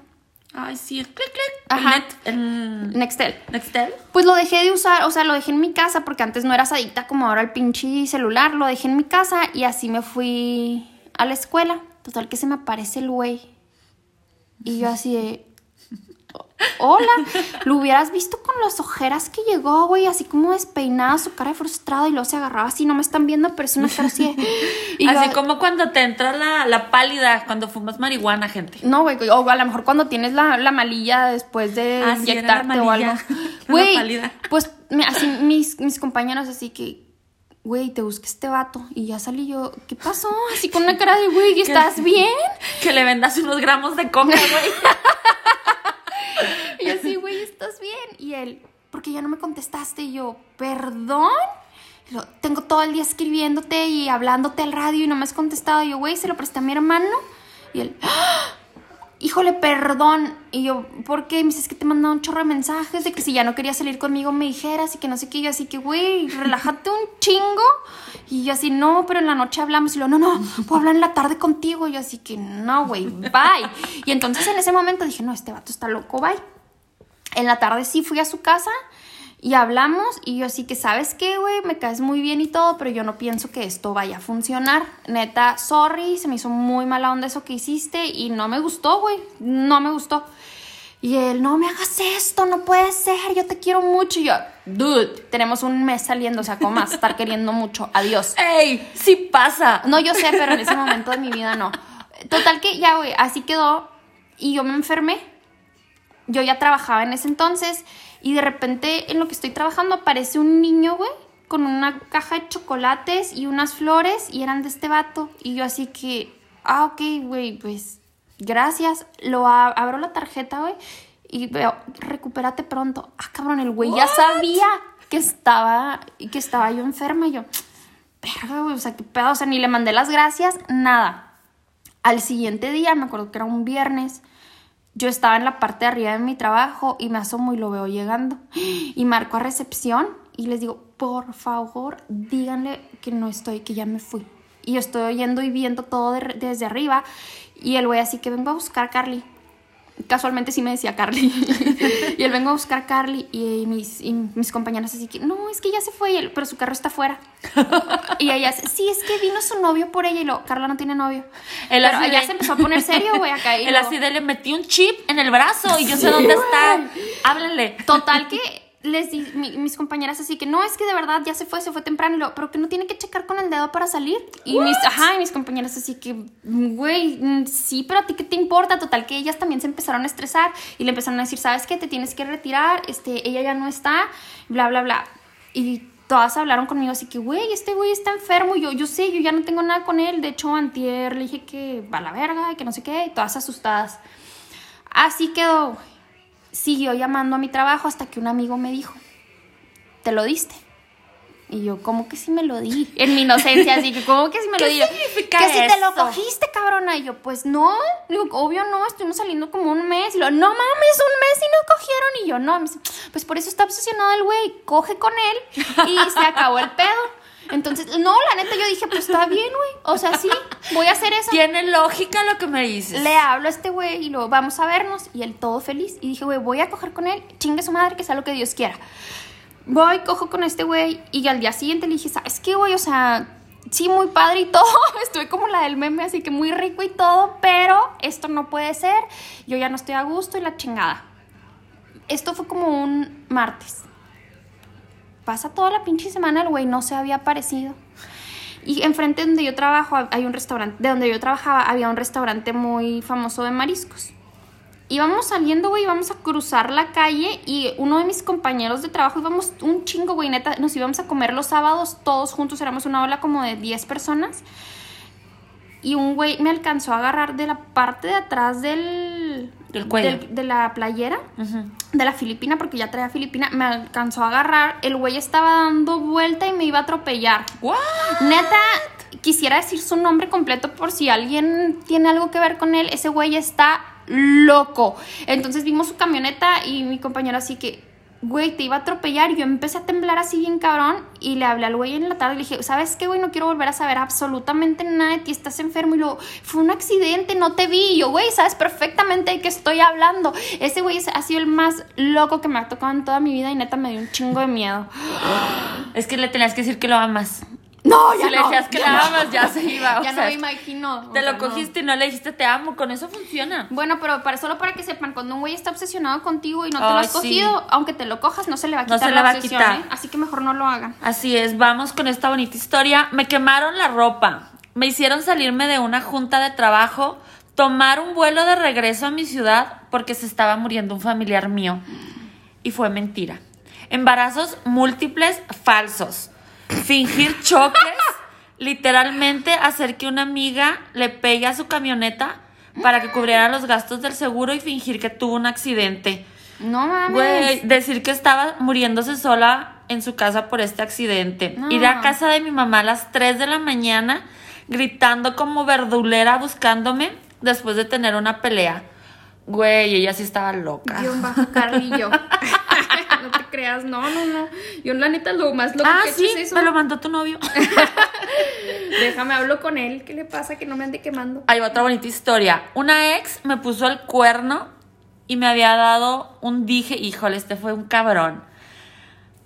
Ay, sí, el clic, clic. Ajá. El Nextel. Nextel. Pues lo dejé de usar, o sea, lo dejé en mi casa porque antes no eras adicta como ahora al pinche celular. Lo dejé en mi casa y así me fui a la escuela. Total que se me aparece el güey. Y yo así de... Hola, lo hubieras visto con las ojeras que llegó, güey, así como despeinada, su cara de frustrado y luego se agarraba así, no me están viendo, pero es una cara así. de- Así como cuando te entra la, la pálida cuando fumas marihuana, gente. No, güey, o a lo mejor cuando tienes la, la malilla después de Ah, era la inyectarte o algo. Güey, pues así mis, mis compañeros así que, güey, te busqué este vato. Y ya salí yo, ¿qué pasó? Así con una cara de, güey, ¿estás bien? Que le vendas unos gramos de coca, güey. Y yo así, güey, ¿estás bien? Y él, ¿por qué ya no me contestaste? Y yo, ¿perdón? Y lo- tengo todo el día escribiéndote y hablándote al radio y no me has contestado. Y yo, güey, se lo presté a mi hermano. Y él, ¡Ah! Híjole, perdón. Y yo, ¿por qué? Me dice, que te mandaba un chorro de mensajes de que si ya no querías salir conmigo me dijeras y que no sé qué. Y yo así que, güey, relájate un chingo. Y yo así, no, pero en la noche hablamos. Y lo, no, no, puedo hablar en la tarde contigo. Y yo así que, no, güey, bye. Y entonces en ese momento dije, no, este vato está loco, bye. En la tarde sí fui a su casa y hablamos y yo así que, ¿sabes qué, güey? Me caes muy bien y todo, pero yo no pienso que esto vaya a funcionar. Neta, sorry, se me hizo muy mala onda eso que hiciste y no me gustó, güey. No me gustó. Y él, no me hagas esto, no puede ser, yo te quiero mucho. Y yo, dude, tenemos un mes saliendo, o sea, ¿cómo a estar queriendo mucho? Adiós. ¡Ey! Sí pasa. No, yo sé, pero en ese momento de mi vida no. Total que ya, güey, así quedó. Y yo me enfermé. Yo ya trabajaba en ese entonces. Y de repente, en lo que estoy trabajando, aparece un niño, güey, con una caja de chocolates y unas flores. Y eran de este vato. Y yo así que, ah, ok, güey, pues, gracias. Lo abro la tarjeta, güey. Y veo, recupérate pronto. Ah, cabrón, el güey ya sabía que estaba, que estaba yo enferma. Y yo, verga, güey, o sea, qué pedo, o sea, ni le mandé las gracias, nada. Al siguiente día, me acuerdo que era un viernes, yo estaba en la parte de arriba de mi trabajo y me asomo y lo veo llegando. Y marco a recepción y les digo, por favor, díganle que no estoy, que ya me fui. Y estoy oyendo y viendo todo de- desde arriba. Y el güey así que vengo a buscar a Carly. Casualmente sí me decía Carly. y él vengo a buscar a Carly y mis, y mis compañeras así que, no, es que ya se fue, y él- pero su carro está afuera. y ella, sí, es que vino su novio por ella y lo, Carla no tiene novio. El pero de- se empezó a poner serio, güey, acá. Y El luego- así de le metí un chip en el brazo y yo sé dónde está. Háblenle. Total que les di, mi- mis compañeras así que no, es que de verdad ya se fue, se fue temprano, lo, pero que no tiene que checar con el dedo para salir. Y mis, ajá, y mis compañeras así que, güey, mm, sí, pero a ti qué te importa. Total que ellas también se empezaron a estresar y le empezaron a decir, ¿sabes qué? Te tienes que retirar, este, ella ya no está, bla, bla, bla. Y todas hablaron conmigo así que, güey, este güey está enfermo, y yo, yo sé, yo ya no tengo nada con él. De hecho, antier le dije que va a la verga y que no sé qué, y todas asustadas. Así quedó, güey siguió llamando a mi trabajo hasta que un amigo me dijo, ¿te lo diste? Y yo, ¿cómo que sí me lo di? En mi inocencia, así que, ¿cómo que sí me lo ¿Qué di? significa que si te lo cogiste, cabrona. Y yo, pues no. Digo, obvio no, estuvimos saliendo como un mes. Y lo, no mames, un mes y no cogieron. Y yo, no. Me dice, pues por eso está obsesionado el güey. Coge con él y se acabó el pedo. Entonces, no, la neta, yo dije, pues está bien, güey. O sea, sí, voy a hacer eso. Tiene lógica lo que me dices. Le hablo a este güey y luego vamos a vernos. Y él todo feliz. Y dije, güey, voy a coger con él. Chingue su madre, que sea lo que Dios quiera. Voy, cojo con este güey. Y al día siguiente le dije, ¿sabes qué, güey? O sea, sí, muy padre y todo. Estuve como la del meme, así que muy rico y todo, pero esto no puede ser. Yo ya no estoy a gusto y la chingada. Esto fue como un martes. Pasa toda la pinche semana, el güey no se había aparecido. Y enfrente donde yo trabajo hay un restaurante, de donde yo trabajaba había un restaurante muy famoso de mariscos. Íbamos saliendo, güey, íbamos a cruzar la calle y uno de mis compañeros de trabajo íbamos un chingo, güey, neta, nos íbamos a comer los sábados todos juntos, éramos una ola como de 10 personas. Y un güey me alcanzó a agarrar de la parte de atrás del... Del cuello. de la playera de la Filipina, porque ya traía Filipina, me alcanzó a agarrar. El güey estaba dando vuelta y me iba a atropellar. ¿What? Neta, quisiera decir su nombre completo por si alguien tiene algo que ver con él. Ese güey está loco. Entonces vimos su camioneta y mi compañero así que, güey, te iba a atropellar. Yo empecé a temblar así bien cabrón y le hablé al güey en la tarde y le dije, ¿sabes qué, güey? No quiero volver a saber absolutamente nada de ti, estás enfermo. Y luego, fue un accidente, no te vi. Yo, güey, sabes perfectamente de qué estoy hablando. Ese güey ha sido el más loco que me ha tocado en toda mi vida y neta me dio un chingo de miedo. Es que le tenías que decir que lo amas. No, ya si le no, decías que la no. amas, ya se iba. o Ya no me imagino. o Te sea, lo no. cogiste y no le dijiste te amo. Con eso funciona. Bueno, pero para, solo para que sepan, cuando un güey está obsesionado contigo y no te lo has sí. cogido, aunque te lo cojas, no se le va a No quitar se la le va a obsesión, quitar. ¿eh? Así que mejor no lo hagan. Así es, vamos con esta bonita historia. Me quemaron la ropa. Me hicieron salirme de una junta de trabajo, tomar un vuelo de regreso a mi ciudad porque se estaba muriendo un familiar mío. Y fue mentira. Embarazos múltiples falsos. Fingir choques. Literalmente hacer que una amiga le pegue a su camioneta para que cubriera los gastos del seguro y fingir que tuvo un accidente. No mames. Güey, decir que estaba muriéndose sola en su casa por este accidente. No. Ir a casa de mi mamá a las 3 de la mañana gritando como verdulera buscándome después de tener una pelea. Güey, ella sí estaba loca. Guión bajo Carrillo. no te creas, no, no, no. Yo la neta lo más loco ah, que he hecho sí, es eso. me lo mandó tu novio. Déjame hablo con él. ¿Qué le pasa? Que no me ande quemando. Hay otra bonita historia. Una ex me puso el cuerno y me había dado un dije, híjole, este fue un cabrón.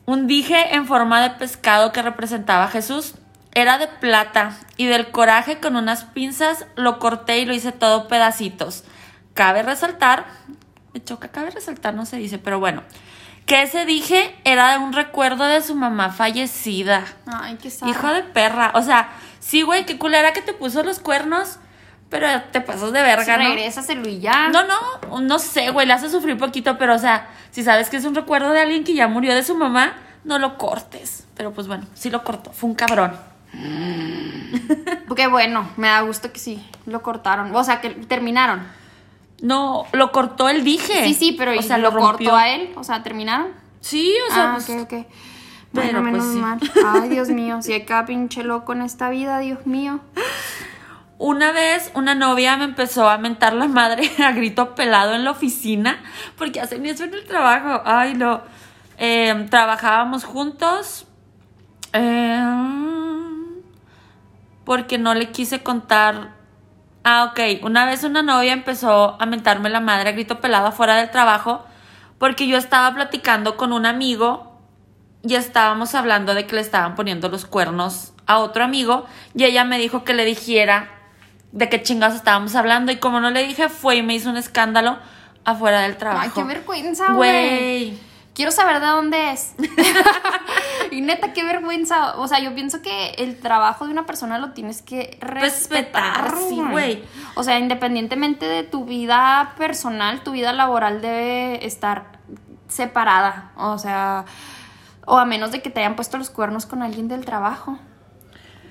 Un dije en forma de pescado que representaba a Jesús. Era de plata y del coraje con unas pinzas lo corté y lo hice todo pedacitos. Cabe resaltar, me choca, cabe resaltar, no se dice, pero bueno, que ese dije era un recuerdo de su mamá fallecida. Ay, qué sad. Hijo de perra. O sea, sí, güey, qué culera que te puso los cuernos, pero te pasas de verga, ¿no? Regrésaselo y ya. No, no, no sé, güey, le hace sufrir poquito, pero o sea, si sabes que es un recuerdo de alguien que ya murió de su mamá, no lo cortes. Pero pues bueno, sí lo cortó, fue un cabrón. Porque bueno, me da gusto que sí, lo cortaron. O sea, que terminaron. No, lo cortó el dije. Sí, sí, pero o ¿y sea, lo, cortó a él. O sea, terminaron. Sí, o sea, ah, pues, ok, ok. Pero, Bueno, pues, menos sí. mal. Ay, Dios mío, si hay cada pinche loco en esta vida, Dios mío. Una vez una novia me empezó a mentar la madre a grito pelado en la oficina porque hacen eso en el trabajo. Ay, no. Eh, trabajábamos juntos eh, porque no le quise contar. Ah, ok. Una vez una novia empezó a mentarme la madre a grito pelado afuera del trabajo porque yo estaba platicando con un amigo y estábamos hablando de que le estaban poniendo los cuernos a otro amigo y ella me dijo que le dijera de qué chingados estábamos hablando y como no le dije fue y me hizo un escándalo afuera del trabajo. Ay, qué vergüenza, güey. Quiero saber de dónde es. y neta, qué vergüenza. O sea, yo pienso que el trabajo de una persona lo tienes que respetar. Respetar, sí, güey. O sea, independientemente de tu vida personal, tu vida laboral debe estar separada. O sea, o a menos de que te hayan puesto los cuernos con alguien del trabajo.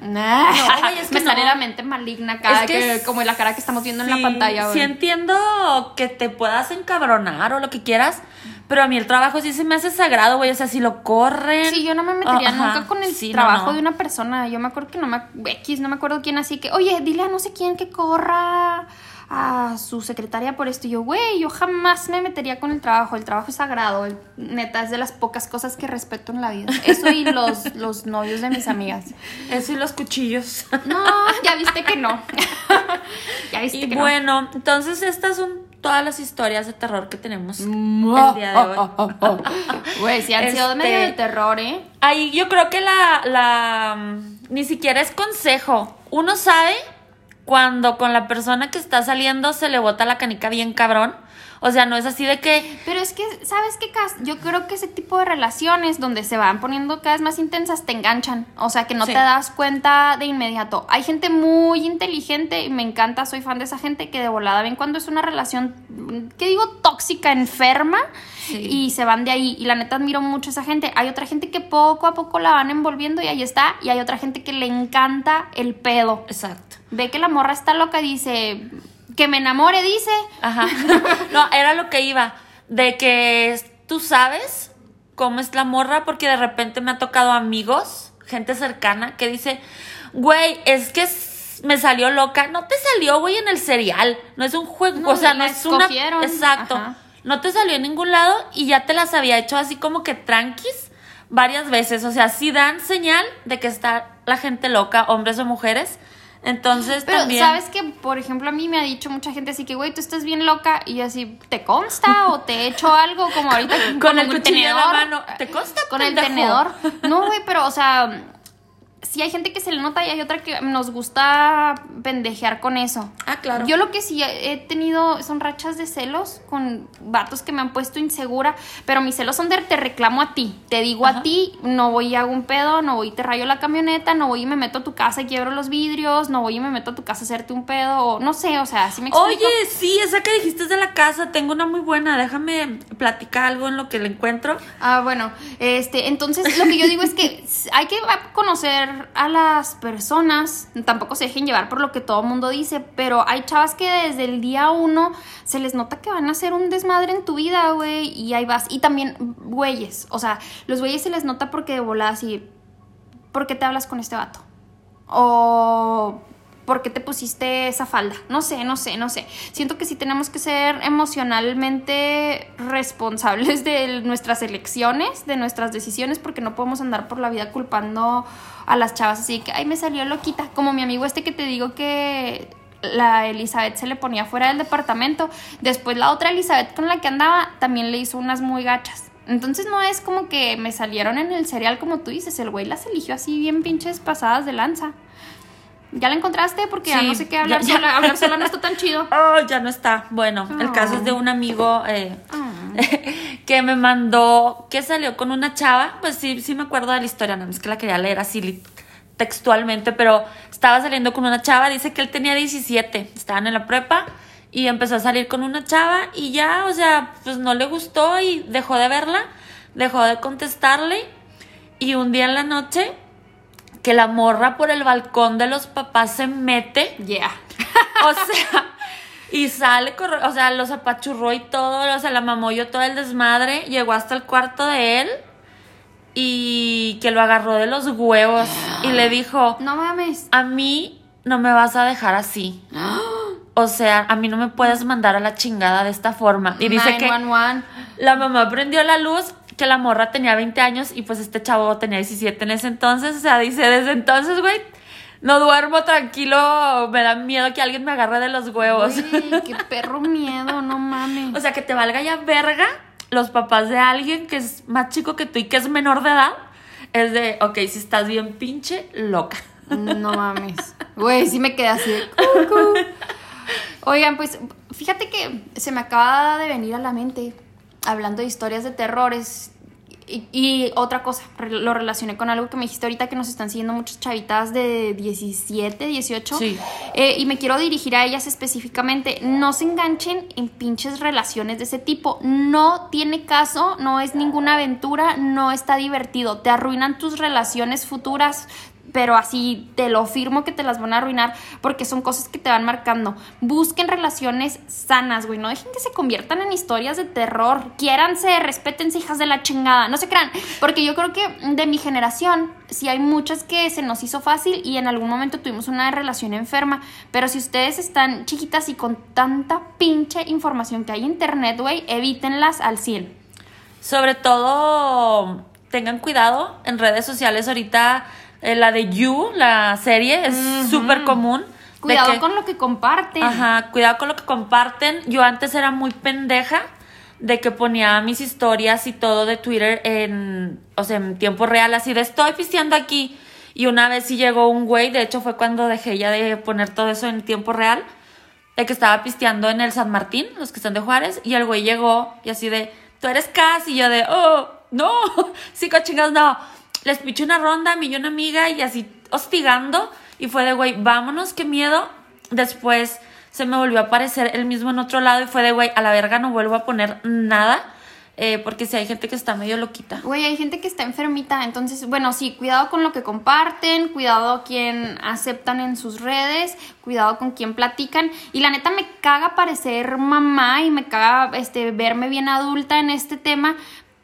Nah, güey, es que me sale no. la mente maligna cada Es que que, es- como la cara que estamos viendo en la pantalla. Sí entiendo que te puedas encabronar o lo que quieras, pero a mí el trabajo sí se me hace sagrado, güey. O sea, si lo corren. Sí, yo no me metería nunca con el sí, trabajo no. de una persona. Yo me acuerdo que no me X, no me acuerdo quién así que, oye, dile a no sé quién que corra a su secretaria por esto. Y yo, güey, yo jamás me metería con el trabajo. El trabajo es sagrado. el- neta, es de las pocas cosas que respeto en la vida. Eso y los, los novios de mis amigas. Eso y los cuchillos. No, ya viste que no. ya viste Y que no. bueno, entonces esta es un todas las historias de terror que tenemos el día de hoy. Güey, sí han sido Este- medio de terror, ¿eh? Ahí yo creo que la, la mm, ni siquiera es consejo. Uno sabe cuando con la persona que está saliendo se le bota la canica bien cabrón. O sea, no es así de que Pero es que, ¿sabes qué? Yo creo que ese tipo de relaciones donde se van poniendo cada vez más intensas te enganchan. O sea, que no Sí. te das cuenta de inmediato. Hay gente muy inteligente y me encanta, soy fan de esa gente que de volada ven cuando es una relación, ¿qué digo? Tóxica, enferma. Sí. Y se van de ahí. Y la neta admiro mucho a esa gente. Hay otra gente que poco a poco la van envolviendo y ahí está. Y hay otra gente que le encanta el pedo. exacto. Ve que la morra está loca y dice, que me enamore, dice. Ajá. No, era lo que iba. De que tú sabes cómo es la morra, porque de repente me ha tocado amigos, gente cercana, que dice, güey, es que me salió loca. No te salió, güey, en el cereal. No es un juego. No, o sea, no es una. Exacto. Ajá. No te salió en ningún lado y ya te las había hecho así como que tranquis varias veces. O sea, sí dan señal de que está la gente loca, hombres o mujeres. Entonces Pero, también. ¿sabes que Por ejemplo, a mí me ha dicho mucha gente así que, güey, tú estás bien loca. Y yo así, ¿te consta o te he hecho algo? Como ahorita Con el cuchillo en la mano. ¿Te consta, Con el tenedor. No, güey, pero, o sea, sí hay gente que se le nota y hay otra que nos gusta pendejear con eso. Ah, claro. Yo lo que sí he tenido son rachas de celos con vatos que me han puesto insegura, pero mis celos son de te reclamo a ti, te digo Ajá. a ti, no voy y hago un pedo, no voy y te rayo la camioneta, no voy y me meto a tu casa y quiebro los vidrios, no voy y me meto a tu casa a hacerte un pedo, o no sé, o sea, así me explico. Oye, sí, esa que dijiste es de la casa, tengo una muy buena, déjame platicar algo en lo que le encuentro. Ah, bueno, este, entonces lo que yo digo es que hay que conocer a las personas, tampoco se dejen llevar por lo que todo el mundo dice, pero hay chavas que desde el día uno se les nota que van a hacer un desmadre en tu vida, güey, y ahí vas. Y también güeyes, o sea, los güeyes se les nota porque de volada así, ¿por qué te hablas con este vato? O ¿por qué te pusiste esa falda? No sé, no sé, no sé. Siento que sí tenemos que ser emocionalmente responsables de nuestras elecciones, de nuestras decisiones, porque no podemos andar por la vida culpando a las chavas así que, ay, me salió loquita. Como mi amigo este que te digo que la Elizabeth se le ponía fuera del departamento. Después la otra Elizabeth con la que andaba también le hizo unas muy gachas. Entonces no es como que me salieron en el cereal como tú dices, el güey las eligió así bien pinches pasadas de lanza. ¿Ya la encontraste? Porque ya no sé qué hablar ya- ya. sola. Hablar sola no está tan chido. Oh, ya no está. Bueno, el caso es de un amigo eh, Ah. que me mandó, que salió con una chava, pues sí, sí me acuerdo de la historia, no es que la quería leer así textualmente, pero estaba saliendo con una chava, dice que él tenía 17, estaban en la prepa y empezó a salir con una chava y ya, o sea, pues no le gustó y dejó de verla, dejó de contestarle y un día en la noche que la morra por el balcón de los papás se mete Yeah. o sea, y sale, o sea, los apachurró y todo, o sea, la mamó yo todo el desmadre, llegó hasta el cuarto de él y que lo agarró de los huevos y le dijo, No mames. a mí no me vas a dejar así. O sea, a mí no me puedes mandar a la chingada de esta forma. Y dice que 911. la mamá prendió la luz, que la morra tenía 20 años y pues este chavo tenía 17 en ese entonces. O sea, dice, desde entonces, güey, no duermo tranquilo, me da miedo que alguien me agarre de los huevos. Güey, qué perro miedo, no mames. O sea, que te valga ya verga los papás de alguien que es más chico que tú y que es menor de edad. Es de, ok, si estás bien pinche, loca. No mames. Güey, sí me quedé así de cucu. Oigan, pues fíjate que se me acaba de venir a la mente, hablando de historias de terrores. Y, y otra cosa, lo relacioné con algo que me dijiste ahorita que nos están siguiendo muchas chavitas de 17, 18. Sí. Eh, y me quiero dirigir a ellas específicamente. No se enganchen en pinches relaciones de ese tipo. No tiene caso, no es ninguna aventura, no está divertido. Te arruinan tus relaciones futuras. Pero así te lo firmo que te las van a arruinar porque son cosas que te van marcando. Busquen relaciones sanas, güey. No dejen que se conviertan en historias de terror. Quiéranse, respétense, hijas de la chingada. No se crean. Porque yo creo que de mi generación, sí hay muchas que se nos hizo fácil y en algún momento tuvimos una relación enferma. Pero si ustedes están chiquitas y con tanta pinche información que hay en internet, güey, evítenlas al 100. Sobre todo, tengan cuidado en redes sociales ahorita. Eh, la de You, la serie, es súper común. Cuidado que- con lo que comparten. Ajá, cuidado con lo que comparten. Yo antes era muy pendeja de que ponía mis historias y todo de Twitter en, o sea, en tiempo real, así de estoy pisteando aquí. Y una vez sí llegó un güey, de hecho fue cuando dejé ya de poner todo eso en tiempo real, de que estaba pisteando en el San Martín, los que están de Juárez, y el güey llegó y así de, tú eres Cas, y yo de, oh, no, sí, chingados, no. Les piché una ronda, me y una amiga y así hostigando, y fue de, güey, vámonos, qué miedo. Después se me volvió a aparecer el mismo en otro lado y fue de, güey, a la verga no vuelvo a poner nada, eh, porque si hay gente que está medio loquita. Güey, hay gente que está enfermita, entonces, bueno, sí, cuidado con lo que comparten, cuidado quien aceptan en sus redes, cuidado con quien platican. Y la neta me caga parecer mamá y me caga este, verme bien adulta en este tema.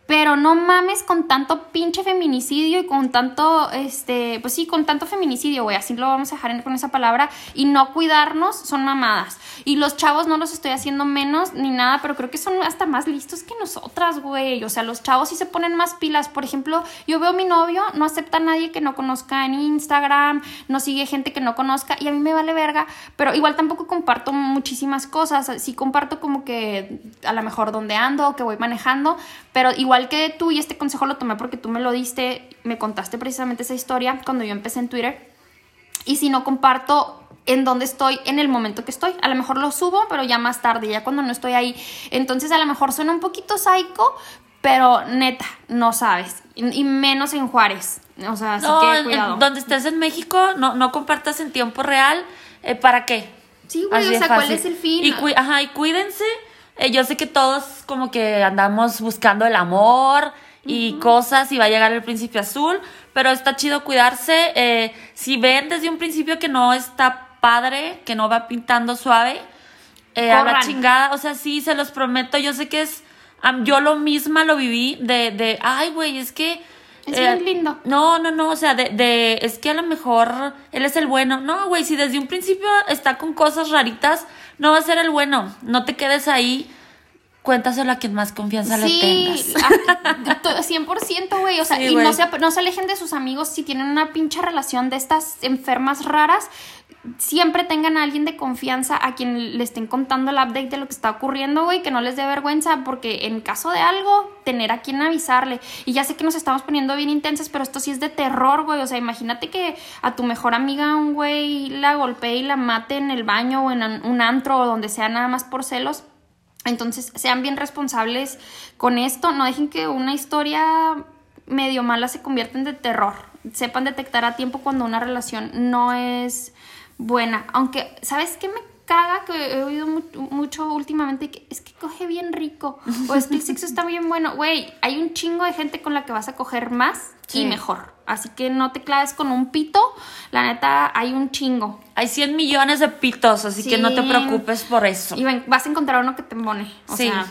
Pero no mames con tanto pinche feminicidio y con tanto, este, pues sí, con tanto feminicidio, güey, así lo vamos a dejar con esa palabra. Y no cuidarnos son mamadas. Y los chavos no los estoy haciendo menos ni nada, pero creo que son hasta más listos que nosotras, güey. O sea, los chavos sí se ponen más pilas. Por ejemplo, yo veo a mi novio, no acepta a nadie que no conozca en Instagram, no sigue gente que no conozca y a mí me vale verga, pero igual tampoco comparto muchísimas cosas. Sí comparto como que a lo mejor dónde ando o que voy manejando, pero igual que tú y este consejo lo tomé porque tú me lo diste, me contaste precisamente esa historia cuando yo empecé en Twitter. Y si no comparto en dónde estoy en el momento que estoy. A lo mejor lo subo, pero ya más tarde, ya cuando no estoy ahí. Entonces a lo mejor suena un poquito psycho, pero neta, no sabes. Y menos en Juárez. O sea, así No, que en cuidado. donde estés en México, no, no compartas en tiempo real. eh, ¿Para qué? Sí, güey, Así o sea, ¿cuál es el fin? Y, ajá, y cuídense. Eh, yo sé que todos como que andamos buscando el amor y cosas y va a llegar el príncipe azul, pero está chido cuidarse. Eh, si ven desde un principio que no está padre, que no va pintando suave, eh, a la chingada, o sea, sí, se los prometo, yo sé que es, am, yo lo misma lo viví de, de ay, güey, es que... Es eh, bien lindo. No, no, no, o sea, de, de, es que a lo mejor él es el bueno. No, güey, si desde un principio está con cosas raritas, no va a ser el bueno. No te quedes ahí, cuéntaselo a quien más confianza le Sí, tengas. a- to- 100%, güey. O sea, Sí, y no se, no se alejen de sus amigos si tienen una pinche relación de estas enfermas raras. Siempre tengan a alguien de confianza a quien le estén contando el update de lo que está ocurriendo, güey, que no les dé vergüenza, porque en caso de algo, tener a quien avisarle. Y ya sé que nos estamos poniendo bien intensas, pero esto sí es de terror, güey. O sea, imagínate que a tu mejor amiga un güey la golpee y la mate en el baño o en un antro o donde sea nada más por celos. Entonces, sean bien responsables con esto. No dejen que una historia medio mala se convierta en de terror. Sepan detectar a tiempo cuando una relación no es buena. Aunque, ¿sabes qué me caga? Que he oído mu- mucho últimamente que es que coge bien rico. O es que el sexo está bien bueno. Güey, hay un chingo de gente con la que vas a coger más Sí. y mejor. Así que no te claves con un pito. La neta, hay un chingo. Hay 100 millones de pitos, así que no te preocupes por eso. Y ven, vas a encontrar uno que te embone. O Sí. sea,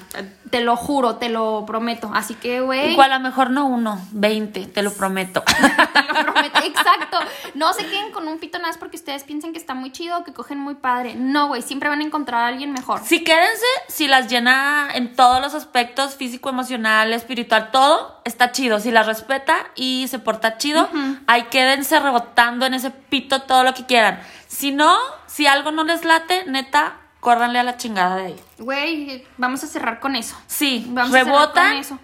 te lo juro, te lo prometo. Así que, güey. Igual a lo mejor no uno, 20, te lo prometo. te lo prometo. Exacto. No se queden con un pito nada más porque ustedes piensan que está muy chido que cogen muy padre. No, güey. Siempre van a encontrar a alguien mejor. Sí, quédense si las llena en todos los aspectos, físico, emocional, espiritual, todo está chido. Si las respeta y se porta chido, ahí quédense rebotando en ese pito todo lo que quieran. Si no, si algo no les late, neta, córranle a la chingada de ahí. Güey, vamos a cerrar con eso. Sí, Vamos a con eso.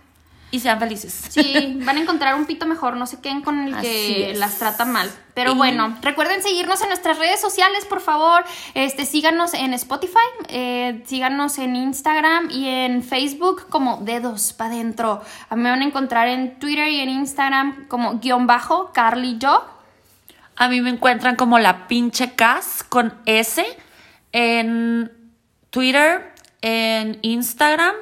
y sean felices. Sí, van a encontrar un pito mejor, no se queden con el Así que es. las trata mal. Pero Y- bueno, recuerden seguirnos en nuestras redes sociales, por favor. Este, síganos en Spotify, eh, síganos en Instagram y en Facebook como Dedos para adentro. Me van a encontrar en Twitter y en Instagram como guion bajo Carly Yo. A mí me encuentran como la pinche Cas con S en Twitter, en Instagram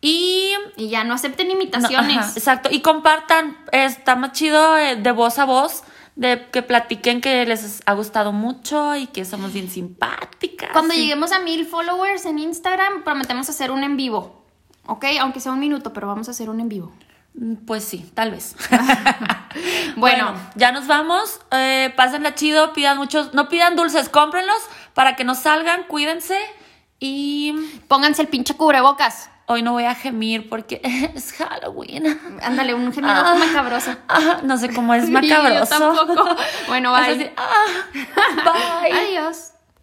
y Y ya no acepten No, imitaciones. ajá, exacto. Y compartan. Está más chido eh, de voz a voz. De que platiquen que les ha gustado mucho y que somos bien simpáticas. Cuando lleguemos a mil followers en Instagram, prometemos hacer un en vivo. ¿Ok? Aunque sea un minuto, pero vamos a hacer un en vivo. Mm, Pues sí, tal vez. Bueno. ya nos vamos. Eh, pásenla chido, pidan muchos. No pidan dulces, cómprenlos para que no salgan, cuídense. Y Pónganse el pinche cubrebocas. hoy no voy a gemir porque es Halloween. Ándale, un gemido Ah. macabroso. Ah, no sé cómo es Yo macabroso. tampoco. Bueno, bye. así, ah, bye. Adiós.